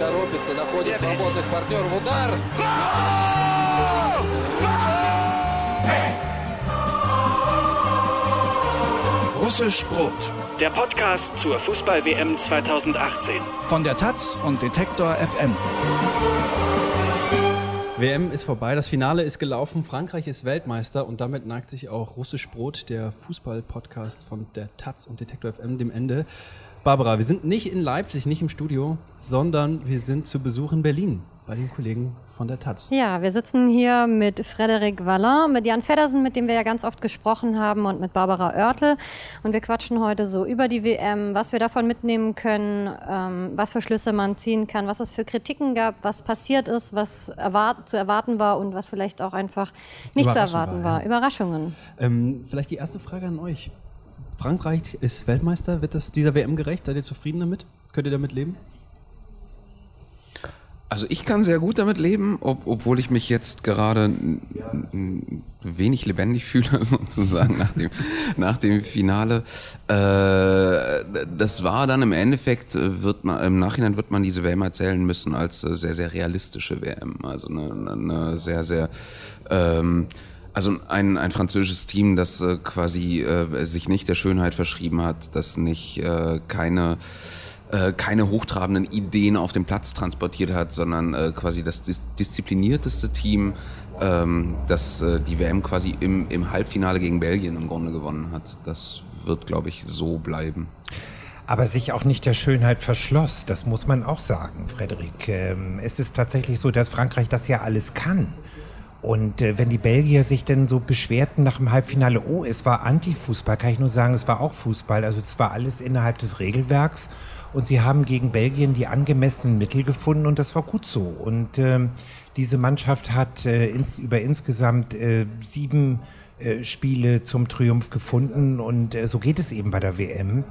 торопится, находит свободных партнеров. Удар! Russisch Brot, der Podcast zur Fußball-WM 2018 von der Taz und Detektor FM. WM ist vorbei, das Finale ist gelaufen, Frankreich ist Weltmeister und damit neigt sich auch Russisch Brot, der Fußball-Podcast von der Taz und Detektor FM, dem Ende. Barbara, wir sind nicht in Leipzig, nicht im Studio, sondern wir sind zu Besuch in Berlin bei den Kollegen von der Taz. Ja, wir sitzen hier mit Frederik Wallin, mit Jan Feddersen, mit dem wir ja ganz oft gesprochen haben, und mit Barbara Oertel. Und wir quatschen heute so über die WM, was wir davon mitnehmen können, ähm, was für Schlüsse man ziehen kann, was es für Kritiken gab, was passiert ist, was erwart zu erwarten war und was vielleicht auch einfach nicht zu erwarten war. war. Ja. Überraschungen. Ähm, vielleicht die erste Frage an euch. Frankreich ist Weltmeister. Wird das dieser WM gerecht? Seid ihr zufrieden damit? Könnt ihr damit leben? Also ich kann sehr gut damit leben, ob, obwohl ich mich jetzt gerade wenig lebendig fühle, sozusagen nach dem, nach dem Finale. Äh, das war dann im Endeffekt, wird man, im Nachhinein wird man diese WM erzählen müssen als äh, sehr, sehr realistische WM. Also eine, eine sehr, sehr ähm, also ein, ein französisches Team, das äh, quasi äh, sich nicht der Schönheit verschrieben hat, das nicht äh, keine äh, keine hochtrabenden Ideen auf dem Platz transportiert hat, sondern äh, quasi das dis disziplinierteste Team, ähm, das äh, die WM quasi im, im Halbfinale gegen Belgien im Grunde gewonnen hat. Das wird, glaube ich, so bleiben. Aber sich auch nicht der Schönheit verschloss, das muss man auch sagen, Frederik. Ähm, es ist tatsächlich so, dass Frankreich das ja alles kann. Und äh, wenn die Belgier sich denn so beschwerten nach dem Halbfinale, oh, es war Antifußball, kann ich nur sagen, es war auch Fußball. Also es war alles innerhalb des Regelwerks. Und sie haben gegen Belgien die angemessenen Mittel gefunden und das war gut so. Und äh, diese Mannschaft hat äh, ins, über insgesamt äh, sieben äh, Spiele zum Triumph gefunden und äh, so geht es eben bei der WM.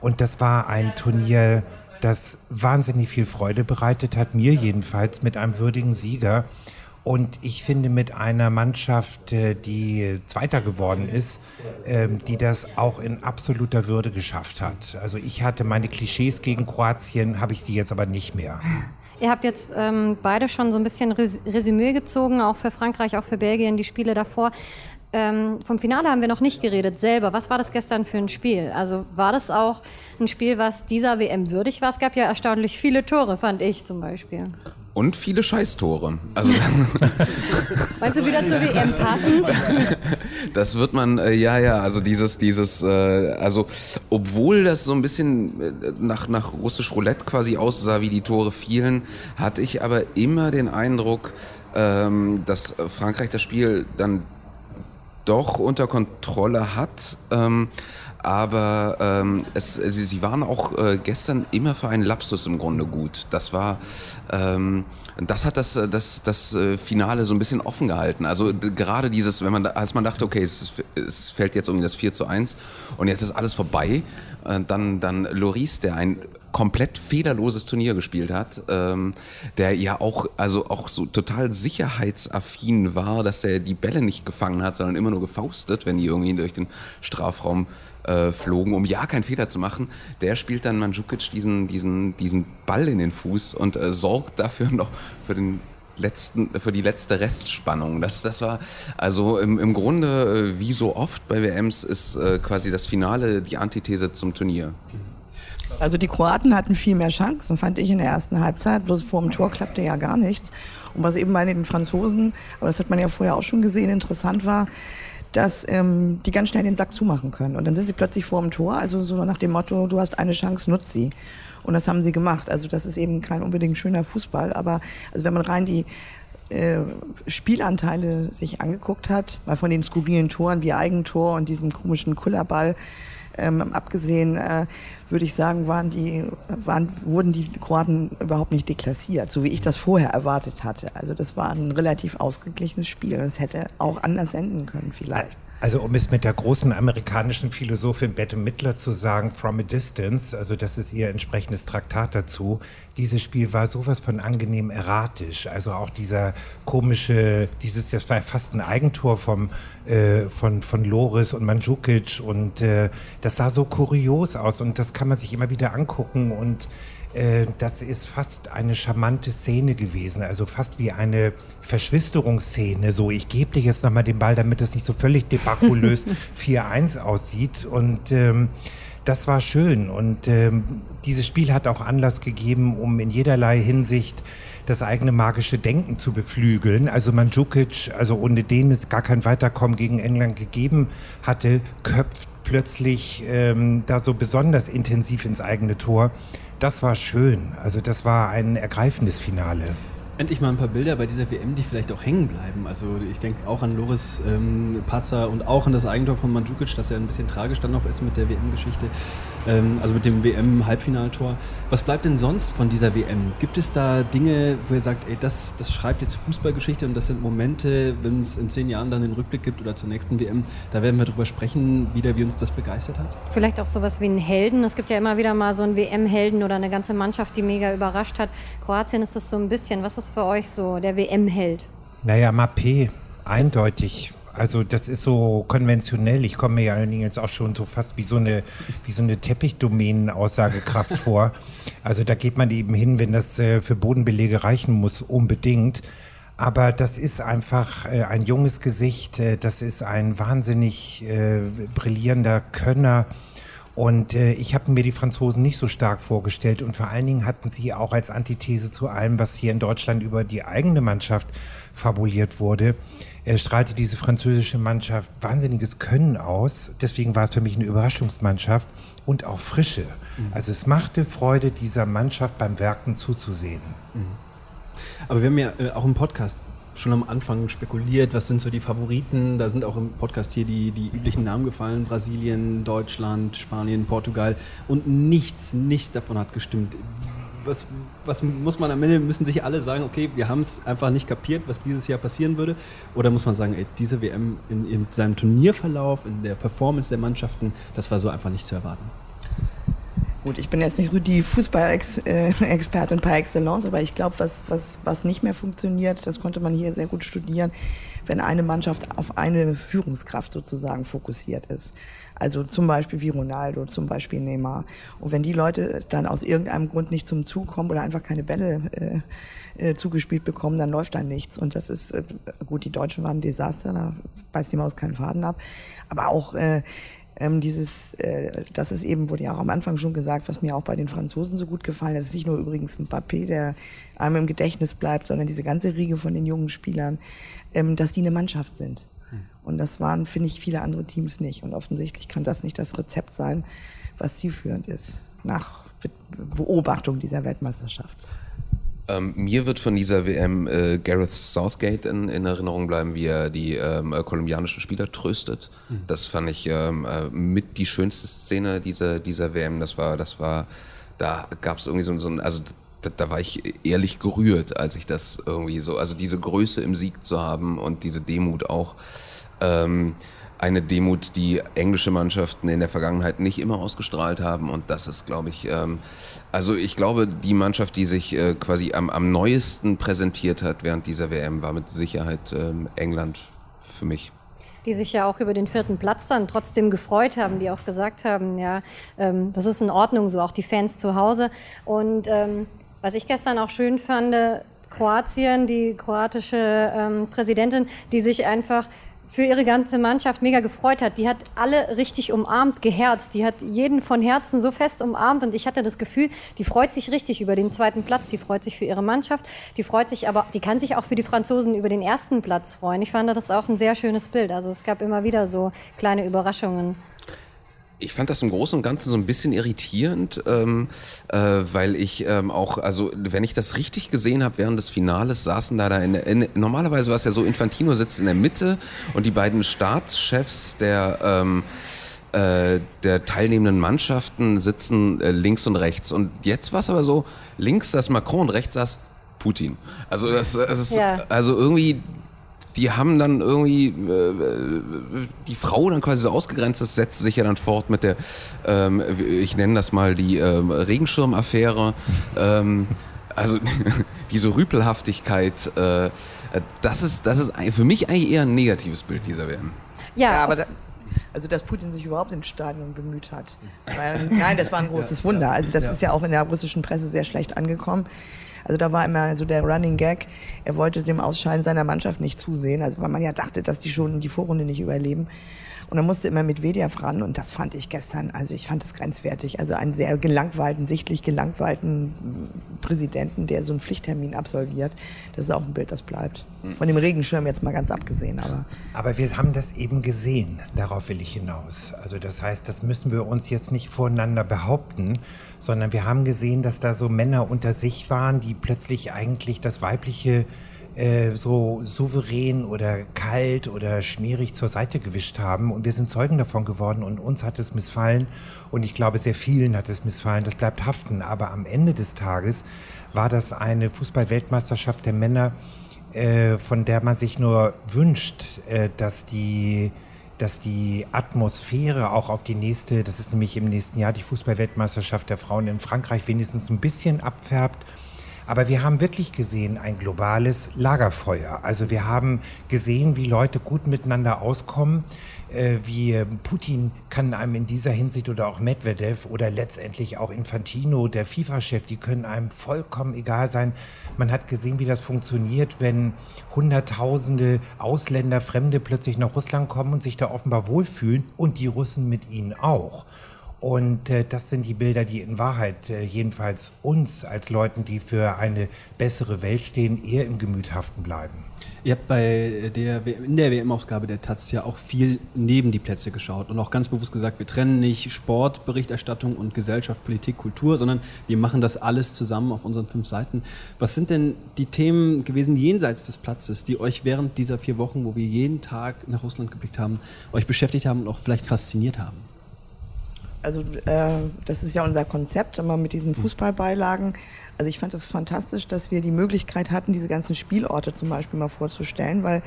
Und das war ein Turnier, das wahnsinnig viel Freude bereitet hat, mir jedenfalls mit einem würdigen Sieger. Und ich finde mit einer Mannschaft, äh, die Zweiter geworden ist, ähm, die das auch in absoluter Würde geschafft hat. Also ich hatte meine Klischees gegen Kroatien, habe ich sie jetzt aber nicht mehr. Ihr habt jetzt ähm, beide schon so ein bisschen Resümee gezogen, auch für Frankreich, auch für Belgien, die Spiele davor. Ähm, vom Finale haben wir noch nicht geredet selber. Was war das gestern für ein Spiel? Also war das auch ein Spiel, was dieser WM würdig war? Es gab ja erstaunlich viele Tore, fand ich zum Beispiel. Und viele Scheißtore. Also Meinst du wieder zur WM passend? Das wird man, äh, ja, ja, also dieses, dieses, äh, also obwohl das so ein bisschen äh, nach, nach russisch Roulette quasi aussah, wie die Tore fielen, hatte ich aber immer den Eindruck, ähm, dass Frankreich das Spiel dann doch unter Kontrolle hat. Ähm, aber ähm, es, sie, sie, waren auch äh, gestern immer für einen Lapsus im Grunde gut. Das war, ähm, das hat das, das, das äh, Finale so ein bisschen offen gehalten. Also gerade dieses, wenn man, als man dachte, okay, es, es fällt jetzt irgendwie das 4 zu 1 und jetzt ist alles vorbei, äh, dann, dann Loris, der ein komplett fehlerloses Turnier gespielt hat, ähm, der ja auch, also auch so total sicherheitsaffin war, dass er die Bälle nicht gefangen hat, sondern immer nur gefaustet, wenn die irgendwie durch den Strafraum äh, flogen, um ja keinen Fehler zu machen. Der spielt dann Mandzukic diesen, diesen, diesen Ball in den Fuß und äh, sorgt dafür noch für den letzten, für die letzte Restspannung. Das, das war also im, im Grunde, äh, wie so oft bei WMs, ist äh, quasi das Finale die Antithese zum Turnier. Also die Kroaten hatten viel mehr Chancen, fand ich in der ersten Halbzeit. Bloß vor dem Tor klappte ja gar nichts. Und was eben bei den Franzosen, aber das hat man ja vorher auch schon gesehen, interessant war, dass ähm, die ganz schnell den Sack zumachen können. Und dann sind sie plötzlich vor dem Tor, also so nach dem Motto, du hast eine Chance, nutz sie. Und das haben sie gemacht. Also das ist eben kein unbedingt schöner Fußball, aber also wenn man rein die äh, Spielanteile sich angeguckt hat, mal von den skurrilen Toren wie Eigentor und diesem komischen Kullerball, ähm, abgesehen, äh, würde ich sagen, waren die, waren, wurden die Kroaten überhaupt nicht deklassiert, so wie ich das vorher erwartet hatte. Also das war ein relativ ausgeglichenes Spiel. Das hätte auch anders enden können vielleicht. Also um es mit der großen amerikanischen Philosophin Bette Midler zu sagen, From a Distance, also das ist ihr entsprechendes Traktat dazu, dieses Spiel war sowas von angenehm erratisch. Also auch dieser komische, dieses, das war fast ein Eigentor vom, äh, von, von Loris und Mandzukic und äh, das sah so kurios aus und das kann man sich immer wieder angucken und äh, das ist fast eine charmante Szene gewesen, also fast wie eine Verschwisterungsszene. So, ich gebe dir jetzt nochmal den Ball, damit es nicht so völlig debakulös 4-1 aussieht. Und ähm, das war schön. Und ähm, dieses Spiel hat auch Anlass gegeben, um in jederlei Hinsicht das eigene magische Denken zu beflügeln. Also Mandzukic, also ohne den es gar kein Weiterkommen gegen England gegeben hatte, köpft plötzlich ähm, da so besonders intensiv ins eigene Tor. Das war schön. Also das war ein ergreifendes Finale endlich mal ein paar Bilder bei dieser WM, die vielleicht auch hängen bleiben. Also ich denke auch an Loris ähm, Patzer und auch an das Eigentor von Mandzukic, das ja ein bisschen tragisch dann noch ist mit der WM-Geschichte, ähm, also mit dem WM-Halbfinaltor. Was bleibt denn sonst von dieser WM? Gibt es da Dinge, wo ihr sagt, ey, das, das schreibt jetzt Fußballgeschichte und das sind Momente, wenn es in zehn Jahren dann den Rückblick gibt oder zur nächsten WM, da werden wir drüber sprechen, wieder wie uns das begeistert hat? Vielleicht auch sowas wie einen Helden. Es gibt ja immer wieder mal so einen WM-Helden oder eine ganze Mannschaft, die mega überrascht hat. Kroatien ist das so ein bisschen. Was ist für euch so, der WM-Held? Naja, Mappé, eindeutig. Also das ist so konventionell. Ich komme mir ja jetzt auch schon so fast wie so eine, wie so eine Teppichdomänen-Aussagekraft vor. Also da geht man eben hin, wenn das äh, für Bodenbelege reichen muss, unbedingt. Aber das ist einfach äh, ein junges Gesicht, äh, das ist ein wahnsinnig brillierender Könner. Und äh, ich habe mir die Franzosen nicht so stark vorgestellt und vor allen Dingen hatten sie auch als Antithese zu allem, was hier in Deutschland über die eigene Mannschaft fabuliert wurde, äh, strahlte diese französische Mannschaft wahnsinniges Können aus. Deswegen war es für mich eine Überraschungsmannschaft und auch Frische. Mhm. Also es machte Freude, dieser Mannschaft beim Werken zuzusehen. Mhm. Aber wir haben ja äh, auch im Podcast schon am Anfang spekuliert, was sind so die Favoriten. Da sind auch im Podcast hier die, die üblichen Namen gefallen. Brasilien, Deutschland, Spanien, Portugal. Und nichts, nichts davon hat gestimmt. Was, was muss man am Ende, müssen sich alle sagen, okay, wir haben es einfach nicht kapiert, was dieses Jahr passieren würde? Oder muss man sagen, ey, diese WM in, in seinem Turnierverlauf, in der Performance der Mannschaften, das war so einfach nicht zu erwarten? Gut, ich bin jetzt nicht so die Fußball-Expertin par excellence, aber ich glaube, was, was, was nicht mehr funktioniert, das konnte man hier sehr gut studieren, wenn eine Mannschaft auf eine Führungskraft sozusagen fokussiert ist. Also zum Beispiel wie Ronaldo, zum Beispiel Neymar. Und wenn die Leute dann aus irgendeinem Grund nicht zum Zug kommen oder einfach keine Bälle äh, äh, zugespielt bekommen, dann läuft da nichts. Und das ist, äh, gut, die Deutschen waren ein Desaster, da beißt die Maus keinen Faden ab. Aber auch äh, ähm, dieses, äh, das ist eben, wurde ja auch am Anfang schon gesagt, was mir auch bei den Franzosen so gut gefallen hat, ist nicht nur übrigens Mbappé, der einem im Gedächtnis bleibt, sondern diese ganze Riege von den jungen Spielern, ähm, dass die eine Mannschaft sind. Und das waren, finde ich, viele andere Teams nicht. Und offensichtlich kann das nicht das Rezept sein, was zielführend ist, nach Beobachtung dieser Weltmeisterschaft. Ähm, mir wird von dieser WM äh, Gareth Southgate in, in, Erinnerung bleiben, wie er die ähm, äh, kolumbianischen Spieler tröstet. Mhm. Das fand ich ähm, äh, mit die schönste Szene dieser, dieser WM. Das war, das war, da gab es irgendwie so, so ein, also da, da, war ich ehrlich gerührt, als ich das irgendwie so, also diese Größe im Sieg zu haben und diese Demut auch. Ähm, eine Demut, die englische Mannschaften in der Vergangenheit nicht immer ausgestrahlt haben. Und das ist, glaube ich, ähm, also ich glaube, die Mannschaft, die sich äh, quasi am, am neuesten präsentiert hat während dieser WM, war mit Sicherheit ähm, England für mich die sich ja auch über den vierten Platz dann trotzdem gefreut haben, die auch gesagt haben, ja, ähm, das ist in Ordnung, so auch die Fans zu Hause. Und ähm, was ich gestern auch schön fand, Kroatien, die kroatische ähm, Präsidentin, die sich einfach für ihre ganze Mannschaft mega gefreut hat. Die hat alle richtig umarmt, geherzt. Die hat jeden von Herzen so fest umarmt und ich hatte das Gefühl, die freut sich richtig über den zweiten Platz. Die freut sich für ihre Mannschaft. Die freut sich aber, die kann sich auch für die Franzosen über den ersten Platz freuen. Ich fand das auch ein sehr schönes Bild. Also es gab immer wieder so kleine Überraschungen. Ich fand das im Großen und Ganzen so ein bisschen irritierend, ähm, äh, weil ich ähm, auch, also wenn ich das richtig gesehen habe, während des Finales saßen da, da in, in, normalerweise war es ja so, Infantino sitzt in der Mitte und die beiden Staatschefs der ähm, äh, der teilnehmenden Mannschaften sitzen äh, links und rechts. Und jetzt war es aber so, links saß Macron und rechts saß Putin. Also das, das ist ja. also irgendwie die haben dann irgendwie äh, die Frau dann quasi so ausgegrenzt, das setzt sich ja dann fort mit der, ähm, ich nenne das mal die ähm, Regenschirmaffäre. ähm, also diese Rüpelhaftigkeit, äh, das ist, das ist für mich eigentlich eher ein negatives Bild dieser WM. Ja, ja aber da, Also, dass Putin sich überhaupt ins Stadion bemüht hat. Weil, nein, das war ein großes Wunder. Also, das ist ja auch in der russischen Presse sehr schlecht angekommen. Also da war immer so der Running Gag, er wollte dem Ausscheiden seiner Mannschaft nicht zusehen, also weil man ja dachte, dass die schon die Vorrunde nicht überleben. Und dann musste immer mit Medvedev ran und das fand ich gestern, also ich fand es grenzwertig. Also einen sehr gelangweilten, sichtlich gelangweilten Präsidenten, der so einen Pflichttermin absolviert, das ist auch ein Bild, das bleibt. Von dem Regenschirm jetzt mal ganz abgesehen. Aber, aber wir haben das eben gesehen, darauf will ich hinaus. Also das heißt, das müssen wir uns jetzt nicht voreinander behaupten, sondern wir haben gesehen, dass da so Männer unter sich waren, die plötzlich eigentlich das weibliche äh, so souverän oder kalt oder schmierig zur Seite gewischt haben. Und wir sind Zeugen davon geworden und uns hat es missfallen. Und ich glaube, sehr vielen hat es missfallen. Das bleibt haften. Aber am Ende des Tages war das eine Fußballweltmeisterschaft der Männer, äh, von der man sich nur wünscht, äh, dass die dass die Atmosphäre auch auf die nächste, das ist nämlich im nächsten Jahr die Fußballweltmeisterschaft der Frauen in Frankreich, wenigstens ein bisschen abfärbt aber wir haben wirklich gesehen ein globales Lagerfeuer. Also wir haben gesehen, wie Leute gut miteinander auskommen. Äh, wie Putin kann einem in dieser Hinsicht oder auch Medvedev oder letztendlich auch Infantino, der FIFA-Chef, die können einem vollkommen egal sein. Man hat gesehen, wie das funktioniert, wenn Hunderttausende Ausländer, Fremde plötzlich nach Russland kommen und sich da offenbar wohlfühlen und die Russen mit ihnen auch. Und äh, das sind die Bilder, die in Wahrheit äh, jedenfalls uns als Leuten, die für eine bessere Welt stehen, eher im Gemüt haften bleiben. Ihr habt bei der, in der WM-Ausgabe der Taz ja auch viel neben die Plätze geschaut und auch ganz bewusst gesagt, wir trennen nicht Sportberichterstattung und Gesellschaft, Politik, Kultur, sondern wir machen das alles zusammen auf unseren fünf Seiten. Was sind denn die Themen gewesen jenseits des Platzes, die euch während dieser vier Wochen, wo wir jeden Tag nach Russland geblickt haben, euch beschäftigt haben und auch vielleicht fasziniert haben? Also äh, das ist ja unser Konzept, immer mit diesen Fußballbeilagen. Also ich fand es das fantastisch, dass wir die Möglichkeit hatten, diese ganzen Spielorte zum Beispiel mal vorzustellen, weil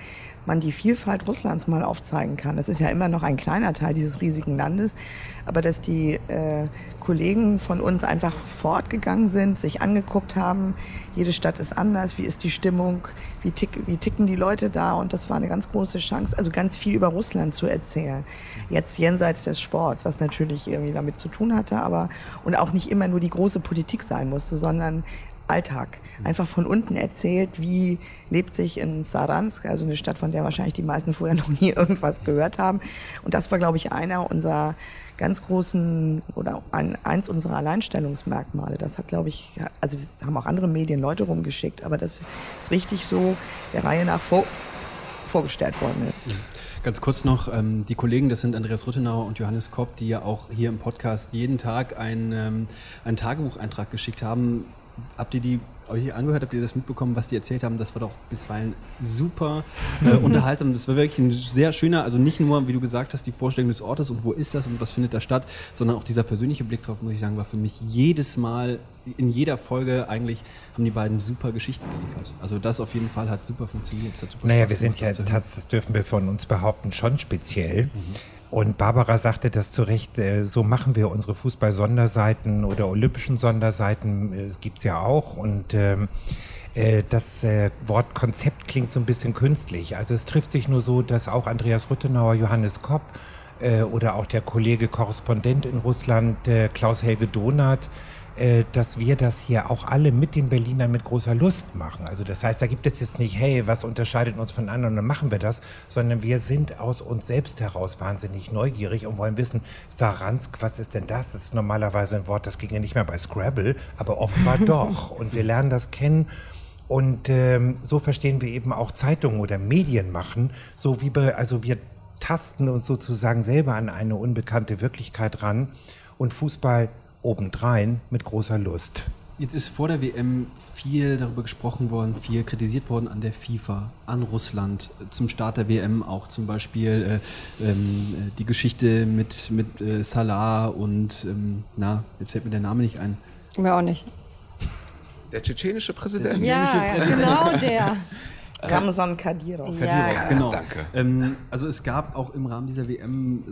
man die Vielfalt Russlands mal aufzeigen kann. Das ist ja immer noch ein kleiner Teil dieses riesigen Landes, aber dass die äh, Kollegen von uns einfach fortgegangen sind, sich angeguckt haben, jede Stadt ist anders, wie ist die Stimmung, wie, tick, wie ticken die Leute da und das war eine ganz große Chance, also ganz viel über Russland zu erzählen. Jetzt jenseits des Sports, was natürlich irgendwie damit zu tun hatte, aber und auch nicht immer nur die große Politik sein musste, sondern Alltag. Einfach von unten erzählt, wie lebt sich in Saransk, also eine Stadt, von der wahrscheinlich die meisten vorher noch nie irgendwas gehört haben. Und das war, glaube ich, einer unserer ganz großen oder ein, eins unserer Alleinstellungsmerkmale. Das hat, glaube ich, also haben auch andere Medien Leute rumgeschickt, aber das ist richtig so der Reihe nach vor, vorgestellt worden ist. Ganz kurz noch, ähm, die Kollegen, das sind Andreas Ruttenauer und Johannes Kopp, die ja auch hier im Podcast jeden Tag ein, ähm, einen Tagebucheintrag geschickt haben. Habt ihr die euch angehört, habt ihr das mitbekommen, was die erzählt haben? Das war doch bisweilen super äh, unterhaltsam. Das war wirklich ein sehr schöner, also nicht nur, wie du gesagt hast, die Vorstellung des Ortes und wo ist das und was findet da statt, sondern auch dieser persönliche Blick drauf, muss ich sagen, war für mich jedes Mal, in jeder Folge eigentlich, haben die beiden super Geschichten geliefert. Also das auf jeden Fall hat super funktioniert. Super naja, wir sind ja jetzt, das dürfen wir von uns behaupten, schon speziell. Mhm. Und Barbara sagte das zu Recht, äh, so machen wir unsere Fußball-Sonderseiten oder olympischen Sonderseiten, äh, es gibt es ja auch. Und ähm, äh, das Wort Konzept klingt so ein bisschen künstlich. Also es trifft sich nur so, dass auch Andreas Rüttenauer, Johannes Kopp oder auch der Kollege Korrespondent in Russland, Klaus-Helge Donath, äh, dass wir das hier auch alle mit den Berlinern mit großer Lust machen. Also das heißt, da gibt es jetzt nicht, hey, was unterscheidet uns von anderen, dann machen wir das, sondern wir sind aus uns selbst heraus wahnsinnig neugierig und wollen wissen, Saransk, was ist denn das? Das ist normalerweise ein Wort, das ging ja nicht mehr bei Scrabble, aber offenbar doch. Und wir lernen das kennen. Und ähm, so verstehen wir eben auch Zeitungen oder Medien machen, so wie wir, also wir tasten uns sozusagen selber an eine unbekannte Wirklichkeit ran. Und Fußball obendrein mit großer Lust. Jetzt ist vor der WM viel darüber gesprochen worden, viel kritisiert worden an der FIFA, an Russland, zum Start der WM auch zum Beispiel äh, ähm, die Geschichte mit, mit äh, Salah und, ähm, na, jetzt fällt mir der Name nicht ein. Mir auch nicht. Der tschetschenische Präsident. Ja, ja genau der. Ramsan Kadyrov. Kadyrov, ja, genau. Danke. Ähm, also es gab auch im Rahmen dieser WM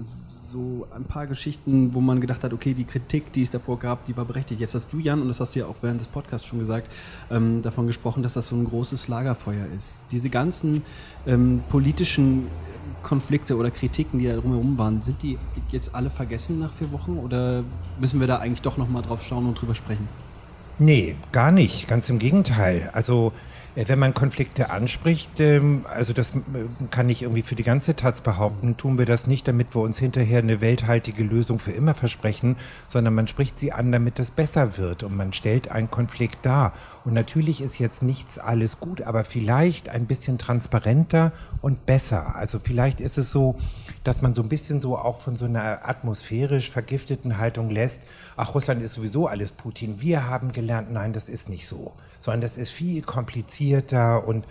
so ein paar Geschichten, wo man gedacht hat, okay, die Kritik, die es davor gab, die war berechtigt. Jetzt hast du, Jan, und das hast du ja auch während des Podcasts schon gesagt, ähm, davon gesprochen, dass das so ein großes Lagerfeuer ist. Diese ganzen ähm, politischen Konflikte oder Kritiken, die da drumherum waren, sind die jetzt alle vergessen nach vier Wochen oder müssen wir da eigentlich doch nochmal drauf schauen und drüber sprechen? Nee, gar nicht. Ganz im Gegenteil. Also wenn man Konflikte anspricht, ähm, also das äh, kann ich irgendwie für die ganze Taz behaupten, tun wir das nicht, damit wir uns hinterher eine welthaltige Lösung für immer versprechen, sondern man spricht sie an, damit es besser wird und man stellt einen Konflikt dar. Und natürlich ist jetzt nichts alles gut, aber vielleicht ein bisschen transparenter und besser. Also vielleicht ist es so, dass man so ein bisschen so auch von so einer atmosphärisch vergifteten Haltung lässt, ach, Russland ist sowieso alles Putin. Wir haben gelernt, nein, das ist nicht so sondern das ist viel komplizierter und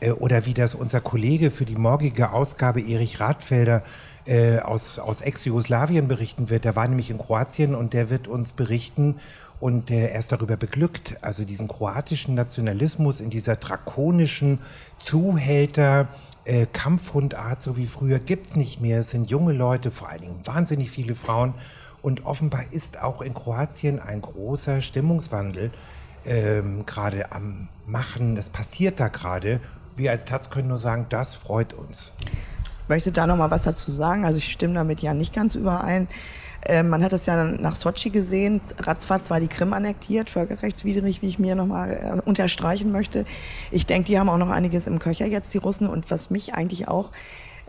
äh, oder wie das unser Kollege für die morgige Ausgabe Erich Radfelder äh, aus, aus Ex-Jugoslawien berichten wird. Der war nämlich in Kroatien und der wird uns berichten und äh, er ist darüber beglückt, also diesen kroatischen Nationalismus in dieser drakonischen Zuhälter- äh, Kampfhundart, so wie früher, gibt es nicht mehr. Es sind junge Leute, vor allen Dingen wahnsinnig viele Frauen. Und offenbar ist auch in Kroatien ein großer Stimmungswandel ähm, gerade am Machen. Es passiert da gerade. Wir als Taz können nur sagen, das freut uns. Ich möchte da noch mal was dazu sagen. Also ich stimme damit ja nicht ganz überein. Äh, man hat es ja nach Sochi gesehen. Ratzfatz war die Krim annektiert, völkerrechtswidrig, wie ich mir noch mal äh, unterstreichen möchte. Ich denke, die haben auch noch einiges im Köcher jetzt, die Russen. Und was mich eigentlich auch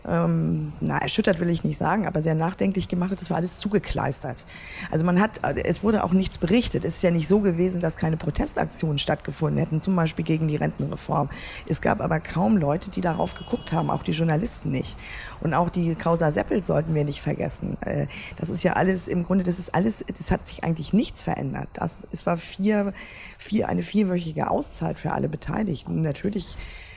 ähm, na, erschüttert will ich nicht sagen, aber sehr nachdenklich gemacht hat, das war alles zugekleistert. Also man hat, es wurde auch nichts berichtet. Es ist ja nicht so gewesen, dass keine Protestaktionen stattgefunden hätten, zum Beispiel gegen die Rentenreform. Es gab aber kaum Leute, die darauf geguckt haben, auch die Journalisten nicht. Und auch die Causa Seppel sollten wir nicht vergessen. Äh, das ist ja alles, im Grunde, das ist alles, das hat sich eigentlich nichts verändert. Das, es war vier, vier, eine vierwöchige Auszeit für alle Beteiligten. Natürlich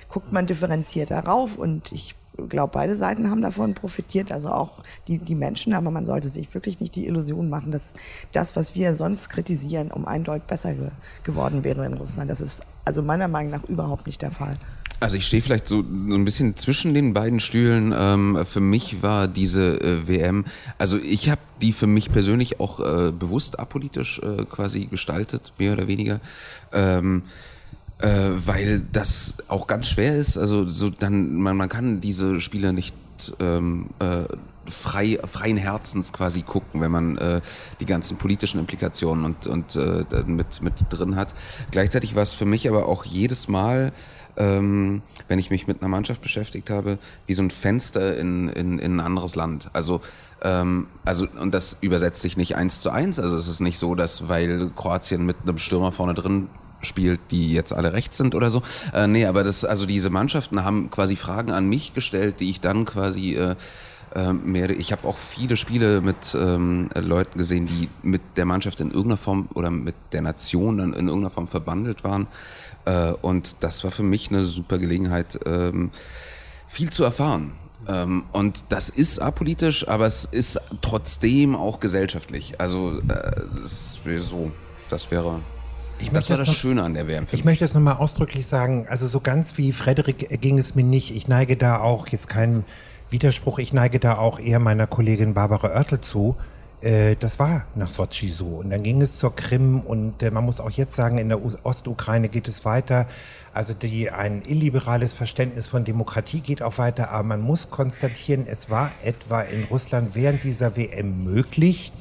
guckt man differenziert darauf und ich glaube, beide Seiten haben davon profitiert, also auch die, die Menschen, aber man sollte sich wirklich nicht die Illusion machen, dass das, was wir sonst kritisieren, um eindeutig besser ge geworden wäre in Russland. Das ist also meiner Meinung nach überhaupt nicht der Fall. Also ich stehe vielleicht so, so ein bisschen zwischen den beiden Stühlen. Ähm, für mich war diese äh, WM, also ich habe die für mich persönlich auch äh, bewusst apolitisch äh, quasi gestaltet, mehr oder weniger. Ähm, äh, weil das auch ganz schwer ist. Also so dann man, man kann diese Spiele nicht ähm, äh, frei, freien Herzens quasi gucken, wenn man äh, die ganzen politischen Implikationen und, und äh, mit, mit drin hat. Gleichzeitig war es für mich aber auch jedes Mal, ähm, wenn ich mich mit einer Mannschaft beschäftigt habe, wie so ein Fenster in, in, in ein anderes Land. Also ähm, also, und das übersetzt sich nicht eins zu eins. Also es ist nicht so, dass weil Kroatien mit einem Stürmer vorne drin spielt, die jetzt alle rechts sind oder so. Äh, nee, aber das, also diese Mannschaften haben quasi Fragen an mich gestellt, die ich dann quasi äh, äh, mehr, ich habe auch viele Spiele mit ähm, Leuten gesehen, die mit der Mannschaft in irgendeiner Form oder mit der Nation dann in irgendeiner Form verbandelt waren. Äh, und das war für mich eine super Gelegenheit, ähm, viel zu erfahren. Ähm, und das ist apolitisch, aber es ist trotzdem auch gesellschaftlich. Also äh, das so, das wäre ich das war das noch, Schöne an der WM. ich mich. möchte es nochmal ausdrücklich sagen, also so ganz wie Frederik ging es mir nicht. Ich neige da auch, jetzt kein Widerspruch, ich neige da auch eher meiner Kollegin Barbara Oertel zu. Äh, das war nach Sochi so. Und dann ging es zur Krim und äh, man muss auch jetzt sagen, in der Ostukraine geht es weiter. Also die, ein illiberales Verständnis von Demokratie geht auch weiter, aber man muss konstatieren, es war etwa in Russland während dieser WM möglich,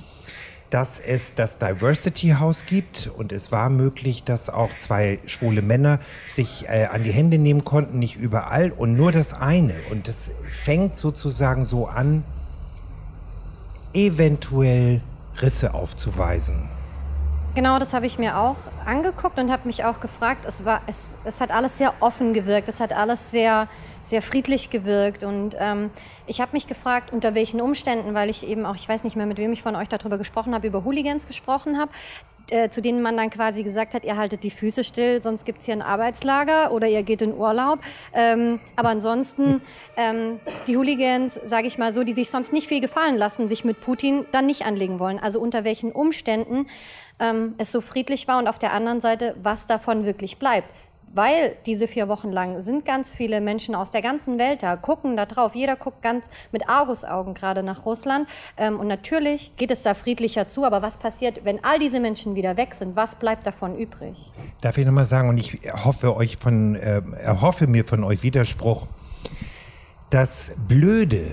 dass es das Diversity House gibt und es war möglich, dass auch zwei schwule Männer sich äh, an die Hände nehmen konnten, nicht überall und nur das eine. Und es fängt sozusagen so an, eventuell Risse aufzuweisen. Genau, das habe ich mir auch angeguckt und habe mich auch gefragt. Es, war, es, es hat alles sehr offen gewirkt, es hat alles sehr, sehr friedlich gewirkt. Und ähm, ich habe mich gefragt, unter welchen Umständen, weil ich eben auch, ich weiß nicht mehr, mit wem ich von euch darüber gesprochen habe, über Hooligans gesprochen habe, äh, zu denen man dann quasi gesagt hat, ihr haltet die Füße still, sonst gibt es hier ein Arbeitslager oder ihr geht in Urlaub. Ähm, aber ansonsten, ähm, die Hooligans, sage ich mal so, die sich sonst nicht viel gefallen lassen, sich mit Putin dann nicht anlegen wollen. Also unter welchen Umständen ähm, es so friedlich war und auf der anderen Seite, was davon wirklich bleibt. Weil diese vier Wochen lang sind ganz viele Menschen aus der ganzen Welt da, gucken da drauf. Jeder guckt ganz mit Argusaugen gerade nach Russland. Ähm, und natürlich geht es da friedlicher zu. Aber was passiert, wenn all diese Menschen wieder weg sind? Was bleibt davon übrig? Darf ich nochmal sagen, und ich hoffe, euch von, äh, erhoffe mir von euch Widerspruch. Das Blöde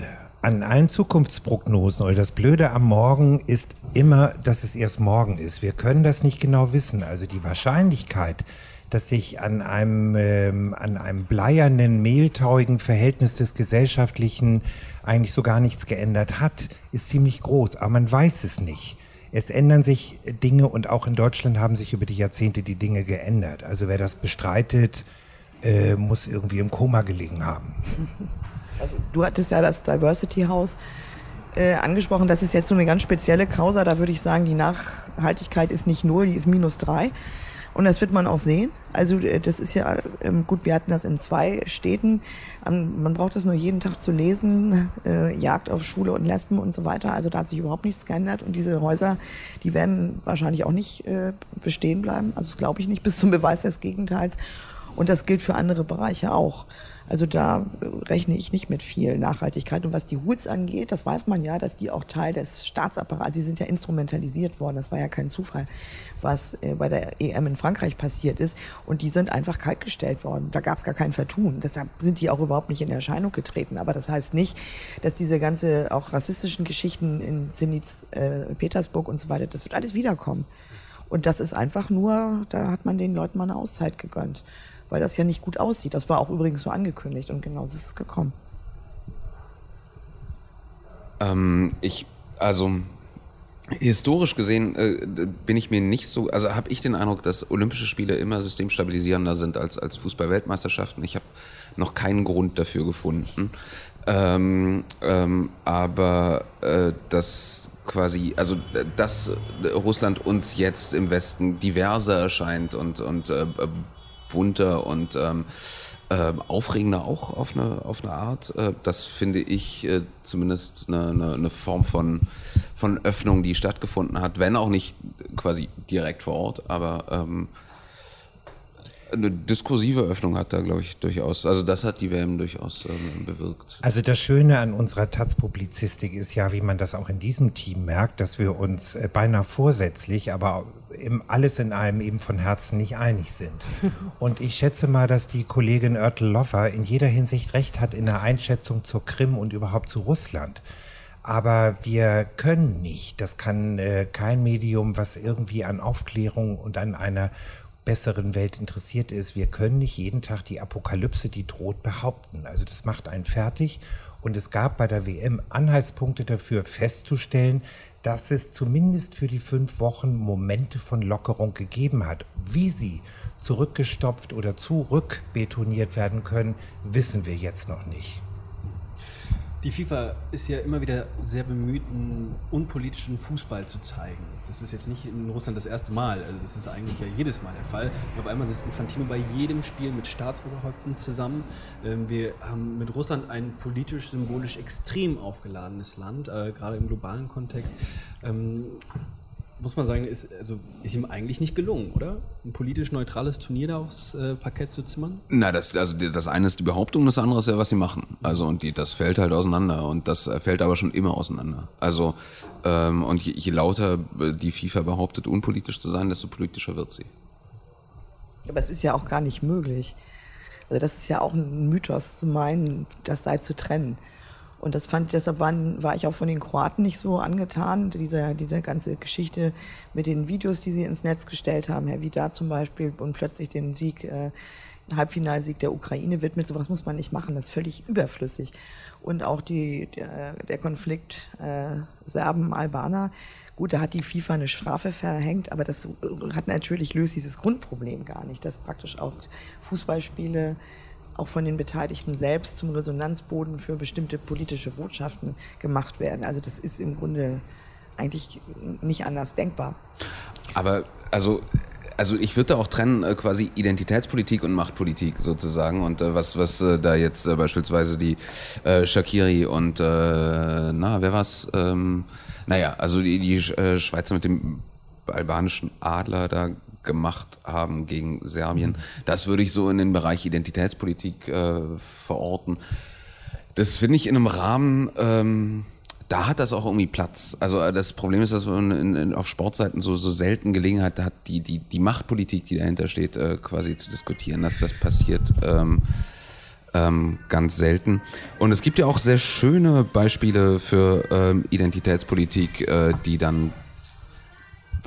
an allen Zukunftsprognosen oder das Blöde am Morgen ist immer, dass es erst morgen ist. Wir können das nicht genau wissen. Also die Wahrscheinlichkeit, dass sich an einem, ähm, an einem bleiernen, mehltauigen Verhältnis des Gesellschaftlichen eigentlich so gar nichts geändert hat, ist ziemlich groß. Aber man weiß es nicht. Es ändern sich Dinge und auch in Deutschland haben sich über die Jahrzehnte die Dinge geändert. Also wer das bestreitet, äh, muss irgendwie im Koma gelegen haben. Also, du hattest ja das Diversity House äh, angesprochen. Das ist jetzt so eine ganz spezielle Causa. Da würde ich sagen, die Nachhaltigkeit ist nicht null, die ist minus drei. Und das wird man auch sehen. Also äh, das ist ja ähm, gut, wir hatten das in zwei Städten. Ähm, man braucht das nur jeden Tag zu lesen. Äh, Jagd auf Schwule und Lesben und so weiter. Also da hat sich überhaupt nichts geändert. Und diese Häuser, die werden wahrscheinlich auch nicht äh, bestehen bleiben. Also das glaube ich nicht bis zum Beweis des Gegenteils. Und das gilt für andere Bereiche auch. Also da rechne ich nicht mit viel Nachhaltigkeit. Und was die Hools angeht, das weiß man ja, dass die auch Teil des Staatsapparats, die sind ja instrumentalisiert worden. Das war ja kein Zufall, was äh, bei der EM in Frankreich passiert ist. Und die sind einfach kaltgestellt worden. Da gab es gar kein Vertun. Deshalb sind die auch überhaupt nicht in Erscheinung getreten. Aber das heißt nicht, dass diese ganze auch rassistischen Geschichten in Zenit, äh, Petersburg und so weiter, das wird alles wiederkommen. Und das ist einfach nur, da hat man den Leuten mal eine Auszeit gegönnt weil das ja nicht gut aussieht. Das war auch übrigens so angekündigt und genau so ist es gekommen. Ähm, ich, also historisch gesehen äh, bin ich mir nicht so, also habe ich den Eindruck, dass Olympische Spiele immer systemstabilisierender sind als, als Fußball-Weltmeisterschaften. Ich habe noch keinen Grund dafür gefunden. Ähm, ähm, aber äh, das quasi, also dass Russland uns jetzt im Westen diverser erscheint und, und äh, bunter und ähm, äh, aufregender auch auf eine, auf eine Art. Äh, das finde ich äh, zumindest eine, eine, eine, Form von, von Öffnung, die stattgefunden hat, wenn auch nicht quasi direkt vor Ort, aber ähm, eine diskursive Öffnung hat da, glaube ich, durchaus. Also das hat die WM durchaus ähm, bewirkt. Also das Schöne an unserer Taz-Publizistik ist ja, wie man das auch in diesem Team merkt, dass wir uns äh, beinahe vorsätzlich, aber im, alles in allem eben von Herzen nicht einig sind. Und ich schätze mal, dass die Kollegin Örtel-Loffer in jeder Hinsicht recht hat in der Einschätzung zur Krim und überhaupt zu Russland. Aber wir können nicht, das kann äh, kein Medium, was irgendwie an Aufklärung und an einer besseren Welt interessiert ist. Wir können nicht jeden Tag die Apokalypse, die droht, behaupten. Also das macht einen fertig. Und es gab bei der WM Anhaltspunkte dafür festzustellen, dass es zumindest für die fünf Wochen Momente von Lockerung gegeben hat. Wie sie zurückgestopft oder zurückbetoniert werden können, wissen wir jetzt noch nicht. Die FIFA ist ja immer wieder sehr bemüht, einen unpolitischen Fußball zu zeigen. Das ist jetzt nicht in Russland das erste Mal. Also das ist eigentlich ja jedes Mal der Fall. Auf einmal sitzt Infantino bei jedem Spiel mit Staatsoberhäupten zusammen. Ähm, wir haben mit Russland ein politisch, symbolisch extrem aufgeladenes Land, äh, gerade im globalen Kontext. Muss man sagen, ist, also, ist ihm eigentlich nicht gelungen, oder? Ein politisch neutrales Turnier da aufs äh, Parkett zu zimmern? Na, das, also das eine ist die Behauptung, das andere ist ja, was sie machen. Also und die, das fällt halt auseinander und das fällt aber schon immer auseinander. Also ähm, und je, je lauter die FIFA behauptet, unpolitisch zu sein, desto politischer wird sie. Aber es ist ja auch gar nicht möglich. Also das ist ja auch ein Mythos zu meinen, das sei zu trennen. Und das fand, deshalb waren, war ich auch von den Kroaten nicht so angetan, diese, diese ganze Geschichte mit den Videos, die sie ins Netz gestellt haben, Herr Vida zum Beispiel, und plötzlich den Sieg, äh, Halbfinalsieg der Ukraine widmet. Sowas muss man nicht machen, das ist völlig überflüssig. Und auch die, der, der Konflikt äh, Serben-Albaner, gut, da hat die FIFA eine Strafe verhängt, aber das hat natürlich löst dieses Grundproblem gar nicht, dass praktisch auch Fußballspiele auch von den Beteiligten selbst zum Resonanzboden für bestimmte politische Botschaften gemacht werden. Also das ist im Grunde eigentlich nicht anders denkbar. Aber also also ich würde da auch trennen äh, quasi Identitätspolitik und Machtpolitik sozusagen und äh, was was äh, da jetzt äh, beispielsweise die äh, Shakiri und äh, na wer war's ähm, naja also die, die Schweizer mit dem albanischen Adler da gemacht haben gegen Serbien. Das würde ich so in den Bereich Identitätspolitik äh, verorten. Das finde ich in einem Rahmen, ähm, da hat das auch irgendwie Platz. Also äh, das Problem ist, dass man in, in, auf Sportseiten so, so selten Gelegenheit hat, die, die, die Machtpolitik, die dahinter steht, äh, quasi zu diskutieren. Dass das passiert ähm, ähm, ganz selten. Und es gibt ja auch sehr schöne Beispiele für ähm, Identitätspolitik, äh, die dann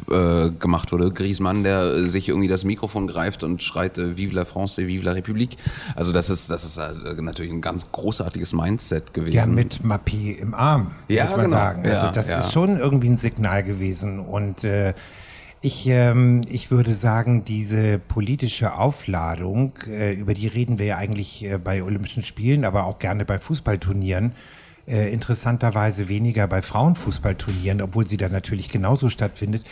äh, gemacht wurde. Griezmann, der äh, sich irgendwie das Mikrofon greift und schreit äh, Vive la France, Vive la République. Also das ist, das ist äh, natürlich ein ganz großartiges Mindset gewesen. Ja, mit Mappi im Arm, ja, muss man genau. sagen. Also ja, das ja. ist schon irgendwie ein Signal gewesen. Und äh, ich, ähm, ich würde sagen, diese politische Aufladung, äh, über die reden wir ja eigentlich äh, bei Olympischen Spielen, aber auch gerne bei Fußballturnieren. Äh, interessanterweise weniger bei Frauenfußballturnieren, obwohl sie da natürlich genauso stattfindet.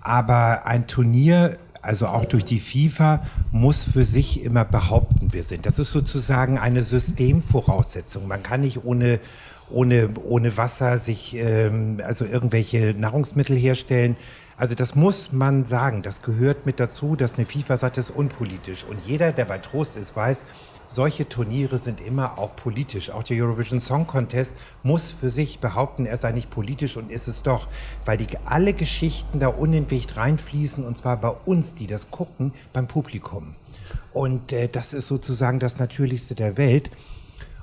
Aber ein Turnier, also auch durch die FIFA, muss für sich immer behaupten, wir sind. Das ist sozusagen eine Systemvoraussetzung. Man kann nicht ohne, ohne, ohne Wasser sich ähm, also irgendwelche Nahrungsmittel herstellen. Also das muss man sagen, das gehört mit dazu, dass eine FIFA sagt, das ist unpolitisch. Und jeder, der bei Trost ist, weiß, solche Turniere sind immer auch politisch. Auch der Eurovision Song Contest muss für sich behaupten, er sei nicht politisch und ist es doch, weil die alle Geschichten da unentwegt reinfließen und zwar bei uns, die das gucken, beim Publikum. Und äh, das ist sozusagen das Natürlichste der Welt.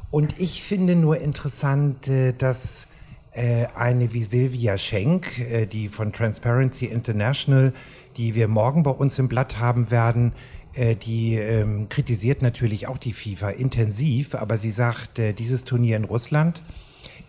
Und ich finde nur interessant, äh, dass äh, eine wie Silvia Schenk, äh, die von Transparency International, die wir morgen bei uns im Blatt haben werden, die ähm, kritisiert natürlich auch die FIFA intensiv, aber sie sagt, äh, dieses Turnier in Russland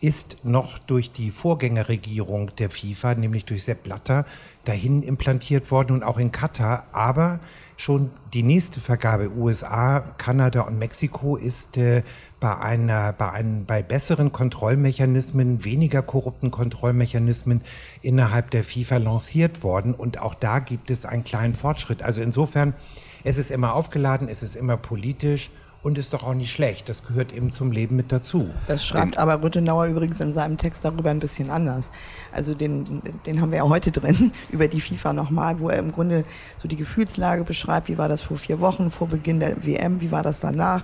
ist noch durch die Vorgängerregierung der FIFA, nämlich durch Sepp Blatter, dahin implantiert worden und auch in Katar. Aber schon die nächste Vergabe USA, Kanada und Mexiko ist äh, bei, einer, bei, einem, bei besseren Kontrollmechanismen, weniger korrupten Kontrollmechanismen innerhalb der FIFA lanciert worden. Und auch da gibt es einen kleinen Fortschritt. Also insofern, es ist immer aufgeladen, es ist immer politisch und ist doch auch nicht schlecht. Das gehört eben zum Leben mit dazu. Das schreibt aber Rüttenauer übrigens in seinem Text darüber ein bisschen anders. Also den, den haben wir ja heute drin, über die FIFA nochmal, wo er im Grunde so die Gefühlslage beschreibt, wie war das vor vier Wochen, vor Beginn der WM, wie war das danach.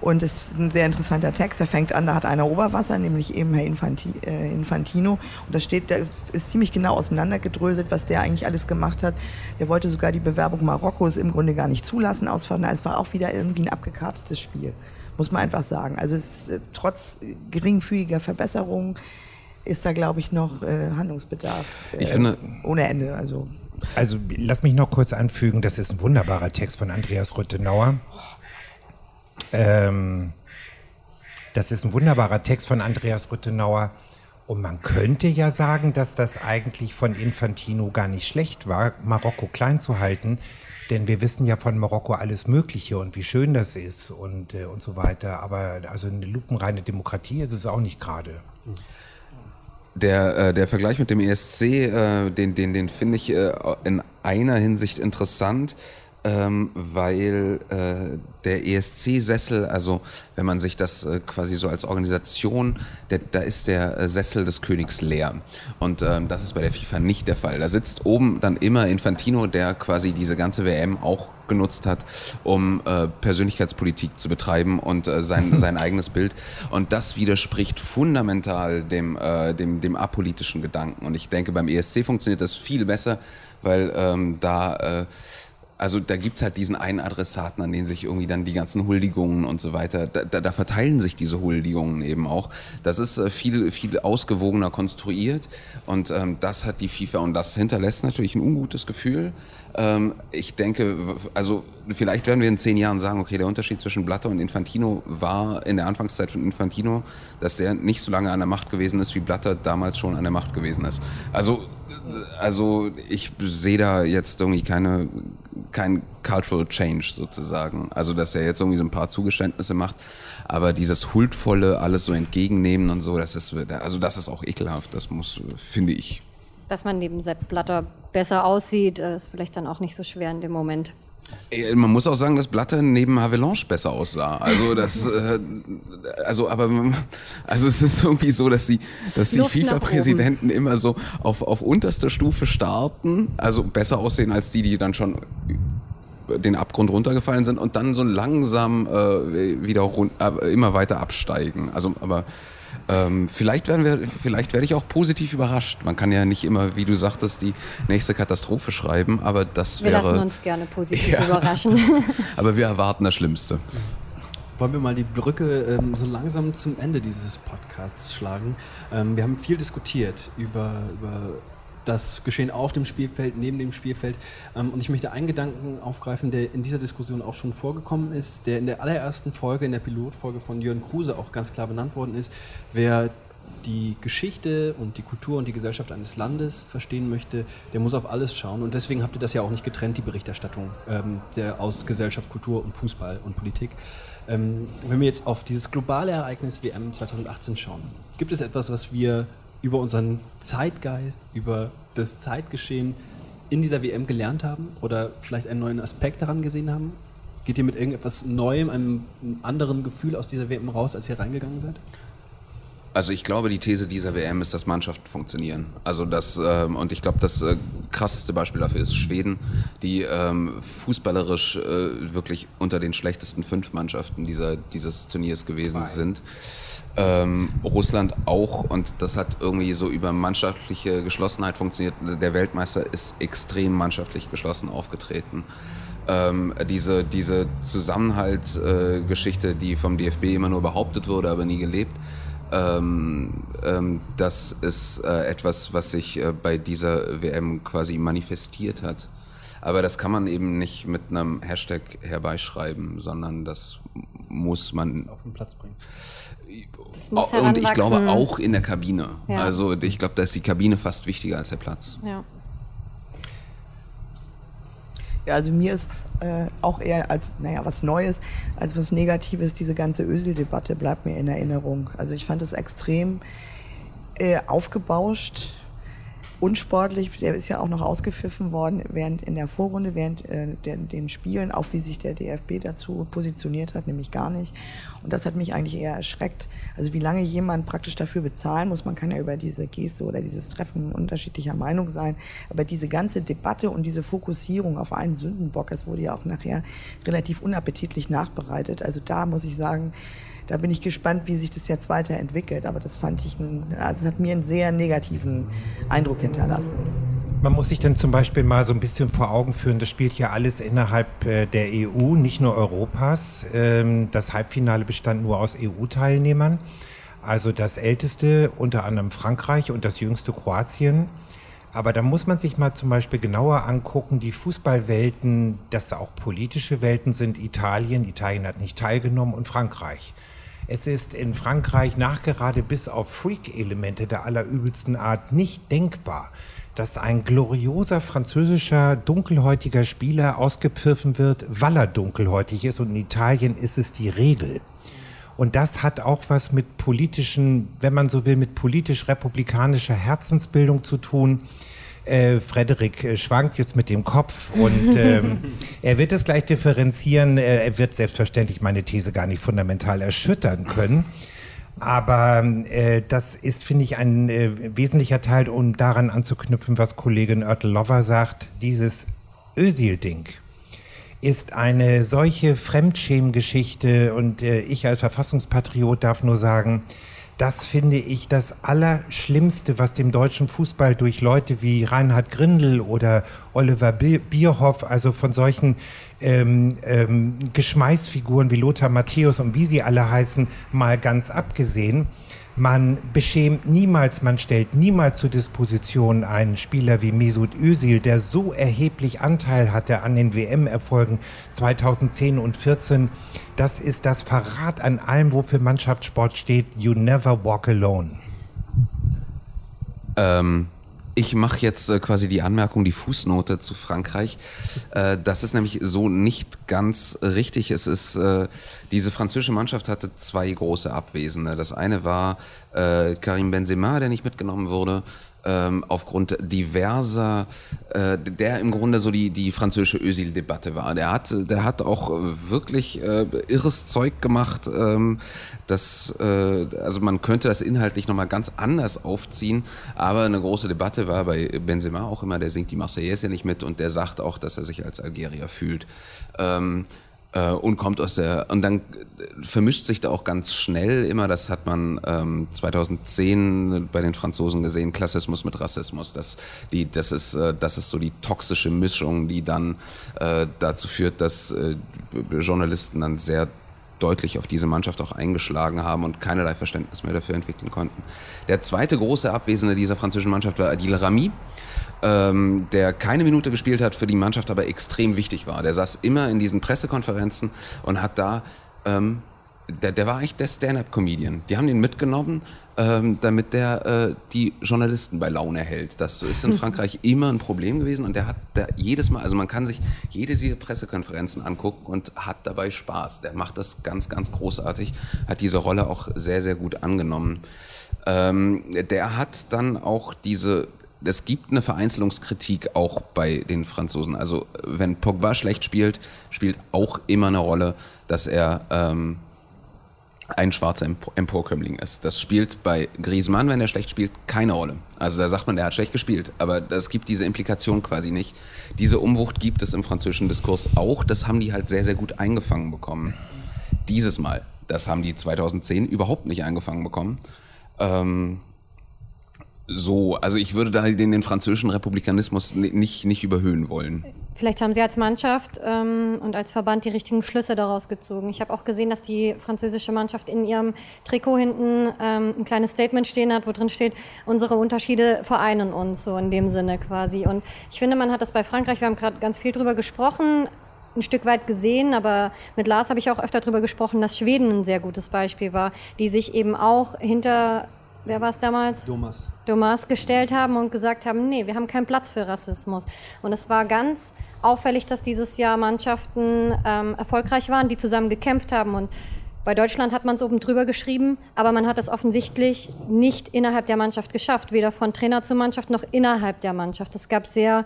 Und es ist ein sehr interessanter Text. Er fängt an, da hat einer Oberwasser, nämlich eben Herr äh, Infantino. Und da steht, da ist ziemlich genau auseinandergedröselt, was der eigentlich alles gemacht hat. Der wollte sogar die Bewerbung Marokkos im Grunde gar nicht zulassen aus. Es war auch wieder irgendwie ein abgekartetes Spiel, muss man einfach sagen. Also es, äh, trotz geringfügiger Verbesserungen ist da, glaube ich, noch äh, Handlungsbedarf äh, Ich finde- ohne Ende. Also Also lass mich noch kurz anfügen, das ist ein wunderbarer Text von Andreas Rüttenauer. Ähm, das ist ein wunderbarer Text von Andreas Rüttenauer. Und man könnte ja sagen, dass das eigentlich von Infantino gar nicht schlecht war, Marokko klein zu halten. Denn wir wissen ja von Marokko alles Mögliche und wie schön das ist und, äh, und so weiter. Aber also eine lupenreine Demokratie ist es auch nicht gerade. Der, äh, der Vergleich mit dem ESC, äh, den, den, den finde ich äh, in einer Hinsicht interessant, ähm, weil äh, der ESC-Sessel, also wenn man sich das äh, quasi so als Organisation, der, da ist der äh, Sessel des Königs leer. Und ähm, das ist bei der FIFA nicht der Fall. Da sitzt oben dann immer Infantino, der quasi diese ganze WM auch genutzt hat, um äh, Persönlichkeitspolitik zu betreiben und äh, sein, sein eigenes Bild. Und das widerspricht fundamental dem, äh, dem, dem apolitischen Gedanken. Und ich denke, beim ESC funktioniert das viel besser, weil ähm, da äh, also da gibt's halt diesen einen Adressaten, an den sich irgendwie dann die ganzen Huldigungen und so weiter, da, da, da verteilen sich diese Huldigungen eben auch. Das ist äh, viel, viel ausgewogener konstruiert und ähm, das hat die FIFA und das hinterlässt natürlich ein ungutes Gefühl. Ähm, ich denke, also vielleicht werden wir in zehn Jahren sagen, okay, der Unterschied zwischen Blatter und Infantino war in der Anfangszeit von Infantino, dass der nicht so lange an der Macht gewesen ist, wie Blatter damals schon an der Macht gewesen ist. Also also ich sehe da jetzt irgendwie keine, kein Cultural Change sozusagen. Also dass er jetzt irgendwie so ein paar Zugeständnisse macht, aber dieses huldvolle, alles so entgegennehmen und so, das ist, also das ist auch ekelhaft. Das muss, finde ich. Dass man neben Sepp Blatter besser aussieht, ist vielleicht dann auch nicht so schwer in dem Moment. Man muss auch sagen, dass Blatter neben Avalanche besser aussah. Also das, äh, also aber, also es ist irgendwie so, dass die, dass die FIFA-Präsidenten immer so auf, auf unterster Stufe starten, also besser aussehen als die, die dann schon den Abgrund runtergefallen sind und dann so langsam äh, wieder rund, äh, immer weiter absteigen. Also aber ähm, vielleicht, werden wir, vielleicht werde ich auch positiv überrascht. Man kann ja nicht immer, wie du sagtest, die nächste Katastrophe schreiben, aber das wir wäre... Wir lassen uns gerne positiv ja. überraschen. aber wir erwarten das Schlimmste. Wollen wir mal die Brücke ähm, so langsam zum Ende dieses Podcasts schlagen? Ähm, wir haben viel diskutiert über, über das Geschehen auf dem Spielfeld, neben dem Spielfeld. Ähm, und ich möchte einen Gedanken aufgreifen, der in dieser Diskussion auch schon vorgekommen ist, der in der allerersten Folge, in der Pilotfolge von Jörn Kruse auch ganz klar benannt worden ist. Wer die Geschichte und die Kultur und die Gesellschaft eines Landes verstehen möchte, der muss auf alles schauen. Und deswegen habt ihr das ja auch nicht getrennt, die Berichterstattung ähm, der, aus Gesellschaft, Kultur und Fußball und Politik. Ähm, wenn wir jetzt auf dieses globale Ereignis WM 2018 schauen, gibt es etwas, was wir über unseren Zeitgeist, über das Zeitgeschehen in dieser WM gelernt haben oder vielleicht einen neuen Aspekt daran gesehen haben? Geht ihr mit irgendetwas Neuem, einem anderen Gefühl aus dieser WM raus, als ihr reingegangen seid? Also ich glaube, die These dieser WM ist, dass Mannschaften funktionieren. Also das ähm, und ich glaube, das äh, krasseste Beispiel dafür ist Schweden, die ähm, fußballerisch äh, wirklich unter den schlechtesten fünf Mannschaften dieser, dieses Turniers gewesen Zwei. sind. Ähm, Russland auch und das hat irgendwie so über mannschaftliche Geschlossenheit funktioniert. Der Weltmeister ist extrem mannschaftlich geschlossen aufgetreten. Ähm, diese diese Zusammenhalt-Geschichte, äh, die vom DFB immer nur behauptet wurde, aber nie gelebt, ähm, ähm, das ist äh, etwas, was sich äh, bei dieser WM quasi manifestiert hat. Aber das kann man eben nicht mit einem Hashtag herbeischreiben, sondern das muss man auf den Platz bringen. Das muss Und ich glaube auch in der Kabine. Ja. Also ich glaube, da ist die Kabine fast wichtiger als der Platz. Ja. Ja, also mir ist äh, auch eher als, naja, was Neues, als was Negatives, diese ganze Ösel-Debatte bleibt mir in Erinnerung. Also ich fand es extrem äh, aufgebauscht, unsportlich. Der ist ja auch noch ausgepfiffen worden während in der Vorrunde, während äh, der, den Spielen, auch wie sich der DFB dazu positioniert hat, nämlich gar nicht. Und das hat mich eigentlich eher erschreckt. Also wie lange jemand praktisch dafür bezahlen muss, man kann ja über diese Geste oder dieses Treffen unterschiedlicher Meinung sein, aber diese ganze Debatte und diese Fokussierung auf einen Sündenbock, es wurde ja auch nachher relativ unappetitlich nachbereitet. Also da muss ich sagen, da bin ich gespannt, wie sich das jetzt weiterentwickelt. Aber das fand ich, ein, also hat mir einen sehr negativen Eindruck hinterlassen. Man muss sich dann zum Beispiel mal so ein bisschen vor Augen führen, das spielt ja alles innerhalb äh, der EU, nicht nur Europas. Ähm, das Halbfinale bestand nur aus EU-Teilnehmern. Also das älteste unter anderem Frankreich und das jüngste Kroatien. Aber da muss man sich mal zum Beispiel genauer angucken, die Fußballwelten, dass da auch politische Welten sind. Italien, Italien hat nicht teilgenommen und Frankreich. Es ist in Frankreich nachgerade bis auf Freak-Elemente der allerübelsten Art nicht denkbar, dass ein glorioser französischer dunkelhäutiger Spieler ausgepfiffen wird, weil er dunkelhäutig ist und in Italien ist es die Regel. Und das hat auch was mit politischen, wenn man so will, mit politisch-republikanischer Herzensbildung zu tun. Äh, Frederik äh, schwankt jetzt mit dem Kopf und ähm, er wird es gleich differenzieren. Äh, er wird selbstverständlich meine These gar nicht fundamental erschüttern können. Aber äh, das ist, finde ich, ein äh, wesentlicher Teil, um daran anzuknüpfen, was Kollegin Oertel-Lover sagt. Dieses Özil-Ding ist eine solche Fremdschämgeschichte und ich als Verfassungspatriot darf nur sagen, das finde ich das Allerschlimmste, was dem deutschen Fußball durch Leute wie Reinhard Grindel oder Oliver Bierhoff, also von solchen ähm, ähm, Geschmeißfiguren wie Lothar Matthäus und wie sie alle heißen, mal ganz abgesehen, man beschämt niemals, man stellt niemals zur Disposition einen Spieler wie Mesut Özil, der so erheblich Anteil hatte an den WM-Erfolgen 2010 und 2014. Das ist das Verrat an allem, wofür Mannschaftssport steht. You never walk alone. Ähm, ich mache jetzt äh, quasi die Anmerkung, die Fußnote zu Frankreich. Äh, das ist nämlich so nicht ganz richtig. Es ist, äh, diese französische Mannschaft hatte zwei große Abwesende. Das eine war äh, Karim Benzema, der nicht mitgenommen wurde. Ähm, aufgrund diverser, äh, der im Grunde so die, die französische Ösil-Debatte war. Der hat, der hat auch wirklich äh, irres Zeug gemacht. Ähm, das, äh, also man könnte das inhaltlich nochmal ganz anders aufziehen, aber eine große Debatte war bei Benzema auch immer, der singt die Marseillaise nicht mit und der sagt auch, dass er sich als Algerier fühlt. Ähm, äh, und kommt aus der und dann vermischt sich da auch ganz schnell immer, das hat man ähm, 2010 bei den Franzosen gesehen, Klassismus mit Rassismus. Das, die, das, ist, äh, das ist so die toxische Mischung, die dann äh, dazu führt, dass äh, Journalisten dann sehr deutlich auf diese Mannschaft auch eingeschlagen haben und keinerlei Verständnis mehr dafür entwickeln konnten. Der zweite große Abwesende dieser französischen Mannschaft war Adil Rami ähm, der keine Minute gespielt hat, für die Mannschaft aber extrem wichtig war. Der saß immer in diesen Pressekonferenzen und hat da, ähm, der, der war eigentlich der Stand-up-Comedian. Die haben ihn mitgenommen, ähm, damit der äh, die Journalisten bei Laune hält. Das ist in Frankreich immer ein Problem gewesen und der hat da jedes Mal, also man kann sich jede dieser Pressekonferenzen angucken und hat dabei Spaß. Der macht das ganz, ganz großartig, hat diese Rolle auch sehr, sehr gut angenommen. Ähm, der hat dann auch diese es gibt eine Vereinzelungskritik auch bei den Franzosen. Also wenn Pogba schlecht spielt, spielt auch immer eine Rolle, dass er ähm, ein schwarzer Emporkömmling ist. Das spielt bei Griezmann, wenn er schlecht spielt, keine Rolle. Also da sagt man, der hat schlecht gespielt, aber es gibt diese Implikation quasi nicht. Diese Umwucht gibt es im französischen Diskurs auch. Das haben die halt sehr, sehr gut eingefangen bekommen. Dieses Mal. Das haben die 2010 überhaupt nicht eingefangen bekommen. Ähm, so, also ich würde da den, den französischen Republikanismus nicht, nicht überhöhen wollen. Vielleicht haben Sie als Mannschaft ähm, und als Verband die richtigen Schlüsse daraus gezogen. Ich habe auch gesehen, dass die französische Mannschaft in ihrem Trikot hinten ähm, ein kleines Statement stehen hat, wo drin steht, unsere Unterschiede vereinen uns, so in dem Sinne quasi. Und ich finde, man hat das bei Frankreich, wir haben gerade ganz viel drüber gesprochen, ein Stück weit gesehen, aber mit Lars habe ich auch öfter darüber gesprochen, dass Schweden ein sehr gutes Beispiel war, die sich eben auch hinter wer war es damals? Domas. Domas gestellt haben und gesagt haben, nee, wir haben keinen Platz für Rassismus. Und es war ganz auffällig, dass dieses Jahr Mannschaften ähm, erfolgreich waren, die zusammen gekämpft haben. Und bei Deutschland hat man es oben drüber geschrieben, aber man hat es offensichtlich nicht innerhalb der Mannschaft geschafft, weder von Trainer zu Mannschaft noch innerhalb der Mannschaft. Es gab sehr,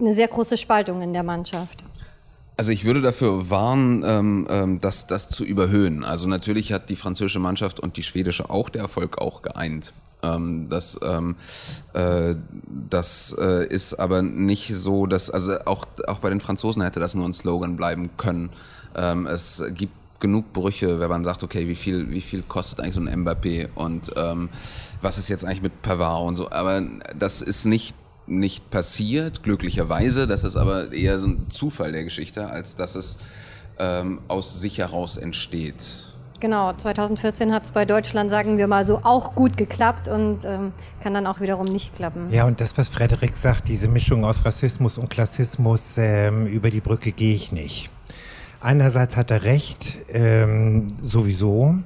eine sehr große Spaltung in der Mannschaft. Also ich würde dafür warnen, ähm, ähm, das, das zu überhöhen. Also natürlich hat die französische Mannschaft und die schwedische auch der Erfolg auch geeint. Ähm, das ähm, äh, das äh, ist aber nicht so, dass also auch auch bei den Franzosen hätte das nur ein Slogan bleiben können. Ähm, es gibt genug Brüche, wenn man sagt, okay, wie viel, wie viel kostet eigentlich so ein Mbappé und ähm, was ist jetzt eigentlich mit Pavard und so. Aber das ist nicht nicht passiert, glücklicherweise. Das ist aber eher so ein Zufall der Geschichte, als dass es ähm, aus sich heraus entsteht. Genau, 2014 hat es bei Deutschland, sagen wir mal so, auch gut geklappt und ähm, kann dann auch wiederum nicht klappen. Ja, und das, was Frederik sagt, diese Mischung aus Rassismus und Klassismus, ähm, über die Brücke gehe ich nicht. Einerseits hat er recht, ähm, sowieso,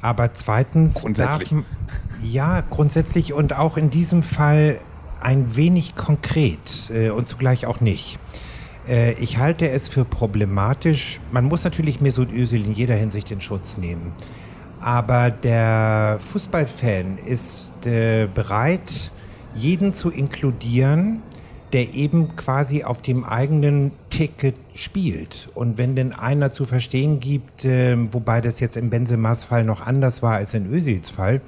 aber zweitens. Grundsätzlich. Darf, ja, grundsätzlich und auch in diesem Fall ein wenig konkret äh, und zugleich auch nicht. Äh, ich halte es für problematisch. Man muss natürlich Mesut Özil in jeder Hinsicht in Schutz nehmen. Aber der Fußballfan ist äh, bereit, jeden zu inkludieren, der eben quasi auf dem eigenen Ticket spielt. Und wenn denn einer zu verstehen gibt, äh, wobei das jetzt im Benzemas Fall noch anders war als in Özils Fall,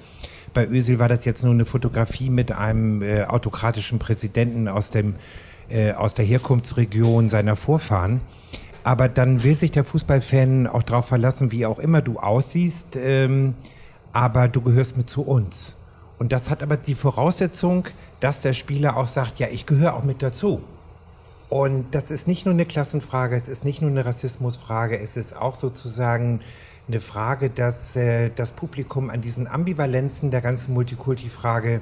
bei Özil war das jetzt nur eine Fotografie mit einem äh, autokratischen Präsidenten aus, dem, äh, aus der Herkunftsregion seiner Vorfahren. Aber dann will sich der Fußballfan auch darauf verlassen, wie auch immer du aussiehst, ähm, aber du gehörst mit zu uns. Und das hat aber die Voraussetzung, dass der Spieler auch sagt, ja, ich gehöre auch mit dazu. Und das ist nicht nur eine Klassenfrage, es ist nicht nur eine Rassismusfrage, es ist auch sozusagen eine Frage, dass äh, das Publikum an diesen Ambivalenzen der ganzen Multikulti-Frage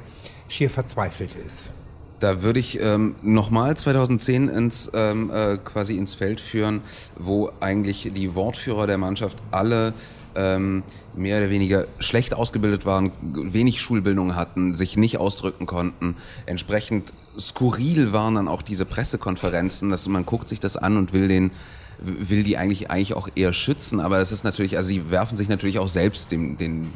schier verzweifelt ist. Da würde ich ähm, nochmal 2010 ins, ähm, äh, quasi ins Feld führen, wo eigentlich die Wortführer der Mannschaft alle ähm, mehr oder weniger schlecht ausgebildet waren, wenig Schulbildung hatten, sich nicht ausdrücken konnten. Entsprechend skurril waren dann auch diese Pressekonferenzen, dass man guckt sich das an und will den will die eigentlich eigentlich auch eher schützen, aber es ist natürlich, also sie werfen sich natürlich auch selbst den, den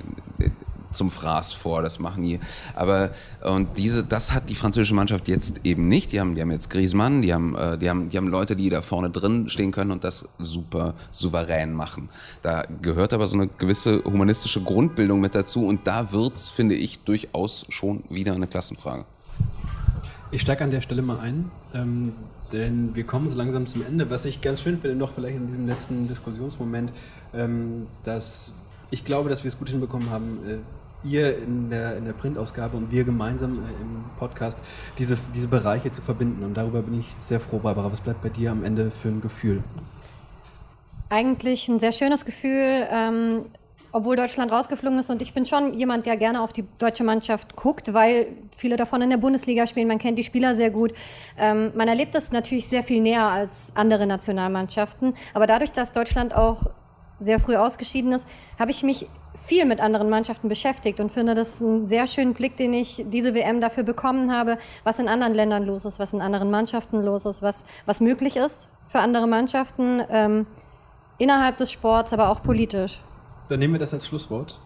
zum Fraß vor, das machen die. Aber und diese, das hat die französische Mannschaft jetzt eben nicht. Die haben, die haben jetzt Griezmann, die haben, äh, die haben, die haben Leute, die da vorne drin stehen können und das super souverän machen. Da gehört aber so eine gewisse humanistische Grundbildung mit dazu und da wird's, finde ich, durchaus schon wieder eine Klassenfrage. Ich steige an der Stelle mal ein, ähm, denn wir kommen so langsam zum Ende. Was ich ganz schön finde, noch vielleicht in diesem letzten Diskussionsmoment, ähm, dass ich glaube, dass wir es gut hinbekommen haben, äh, ihr in der, in der Printausgabe und wir gemeinsam äh, im Podcast diese, diese Bereiche zu verbinden. Und darüber bin ich sehr froh, Barbara. Was bleibt bei dir am Ende für ein Gefühl? Eigentlich ein sehr schönes Gefühl. Ähm, obwohl Deutschland rausgeflogen ist und ich bin schon jemand, der gerne auf die deutsche Mannschaft guckt, weil viele davon in der Bundesliga spielen, man kennt die Spieler sehr gut. Ähm, man erlebt das natürlich sehr viel näher als andere Nationalmannschaften, aber dadurch, dass Deutschland auch sehr früh ausgeschieden ist, habe ich mich viel mit anderen Mannschaften beschäftigt und finde das einen sehr schönen Blick, den ich diese WM dafür bekommen habe, was in anderen Ländern los ist, was in anderen Mannschaften los ist, was, was möglich ist für andere Mannschaften, ähm, innerhalb des Sports, aber auch politisch. Dann nehmen wir das als Schlusswort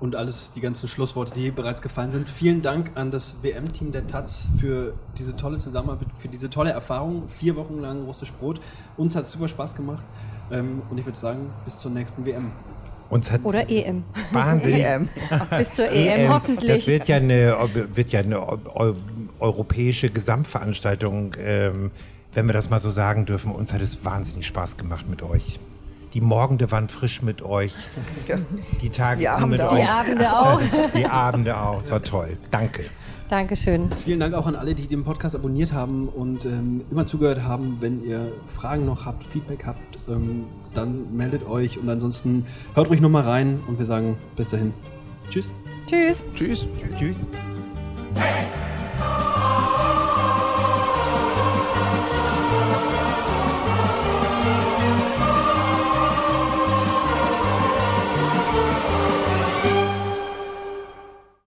und alles, die ganzen Schlussworte, die bereits gefallen sind. Vielen Dank an das WM-Team der Taz für diese tolle Zusammenarbeit, für diese tolle Erfahrung. Vier Wochen lang russisch Brot. Uns hat es super Spaß gemacht. Ähm, und ich würde sagen, bis zur nächsten WM. Uns hat Oder EM. Wahnsinnig. EM. Bis zur EM, hoffentlich. Das wird ja eine, wird ja eine eu europäische Gesamtveranstaltung, ähm, wenn wir das mal so sagen dürfen. Uns hat es wahnsinnig Spaß gemacht mit euch. Die Morgende waren frisch mit euch. Die Tage Die Abende mit auch. euch. Die Abende auch. Die Abende auch. Es war toll. Danke. Dankeschön. Vielen Dank auch an alle, die den Podcast abonniert haben und ähm, immer zugehört haben. Wenn ihr Fragen noch habt, Feedback habt, ähm, dann meldet euch und ansonsten hört ruhig nochmal rein und wir sagen bis dahin. Tschüss. Tschüss. Tschüss. Tschüss.